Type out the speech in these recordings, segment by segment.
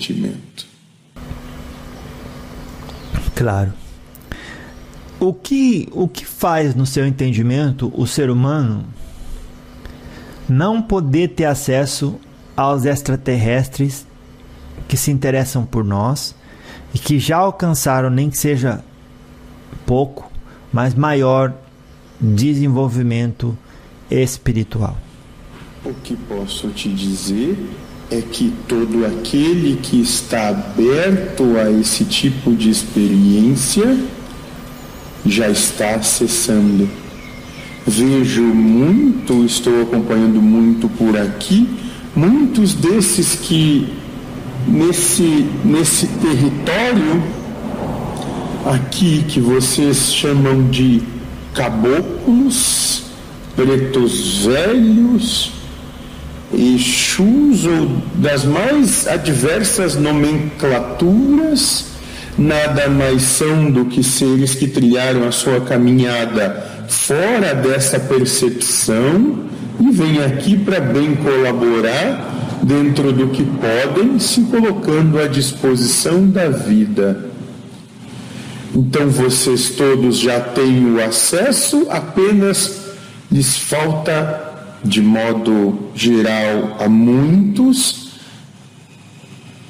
sentimento. Claro. O que, o que faz, no seu entendimento, o ser humano não poder ter acesso aos extraterrestres que se interessam por nós e que já alcançaram, nem que seja pouco, mas maior desenvolvimento espiritual? O que posso te dizer é que todo aquele que está aberto a esse tipo de experiência já está acessando. Vejo muito, estou acompanhando muito por aqui, muitos desses que nesse, nesse território aqui que vocês chamam de caboclos, pretos velhos, Exus ou das mais adversas nomenclaturas, nada mais são do que seres que trilharam a sua caminhada fora dessa percepção e vêm aqui para bem colaborar dentro do que podem, se colocando à disposição da vida. Então vocês todos já têm o acesso, apenas lhes falta de modo geral a muitos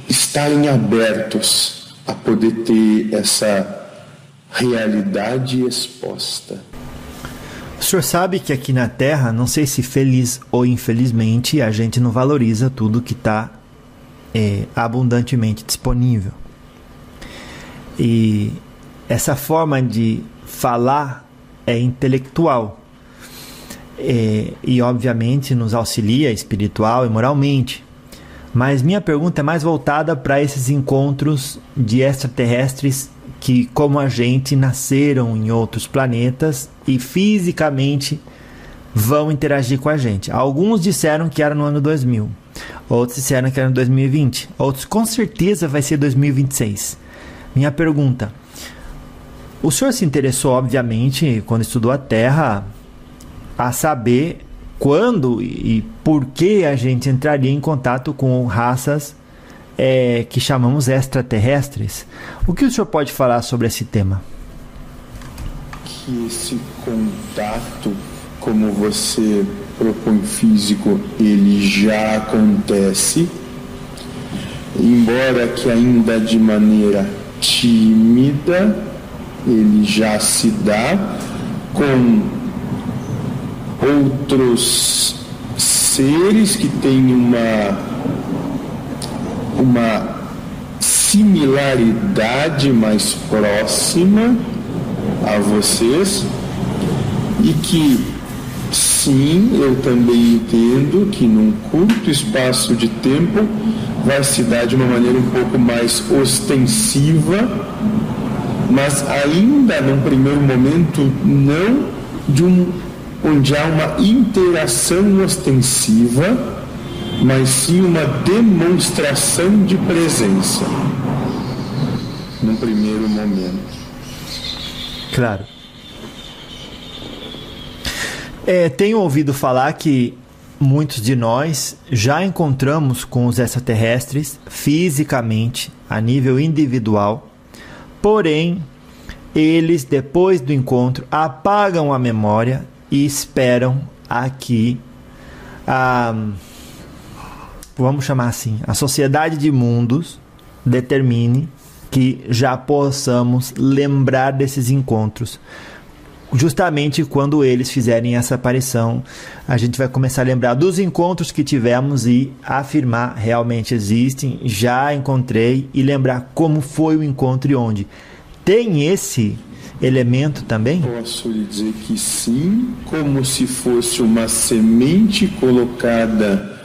estarem abertos a poder ter essa realidade exposta. O senhor sabe que aqui na Terra, não sei se feliz ou infelizmente, a gente não valoriza tudo que está é, abundantemente disponível. E essa forma de falar é intelectual é, e obviamente nos auxilia espiritual e moralmente. Mas minha pergunta é mais voltada para esses encontros de extraterrestres que, como a gente, nasceram em outros planetas e fisicamente vão interagir com a gente. Alguns disseram que era no ano 2000, outros disseram que era no 2020, outros com certeza vai ser 2026. Minha pergunta: o senhor se interessou, obviamente, quando estudou a Terra, a saber quando e por que a gente entraria em contato com raças é, que chamamos extraterrestres. O que o senhor pode falar sobre esse tema? Que esse contato, como você propõe físico, ele já acontece, embora que ainda de maneira tímida, ele já se dá com outros seres que têm uma, uma similaridade mais próxima a vocês e que sim, eu também entendo que num curto espaço de tempo vai se dar de uma maneira um pouco mais ostensiva, mas ainda num primeiro momento não de um onde há uma interação ostensiva, mas sim uma demonstração de presença, num primeiro momento. Claro. É, tenho ouvido falar que muitos de nós já encontramos com os extraterrestres fisicamente, a nível individual, porém, eles, depois do encontro, apagam a memória e esperam aqui a vamos chamar assim, a sociedade de mundos determine que já possamos lembrar desses encontros. Justamente quando eles fizerem essa aparição, a gente vai começar a lembrar dos encontros que tivemos e afirmar realmente existem, já encontrei e lembrar como foi o encontro e onde. Tem esse elemento também? Posso lhe dizer que sim, como se fosse uma semente colocada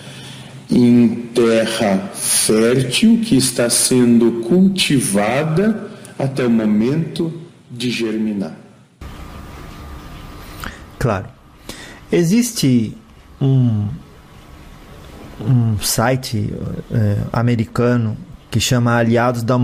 em terra fértil que está sendo cultivada até o momento de germinar. Claro. Existe um, um site é, americano que chama Aliados da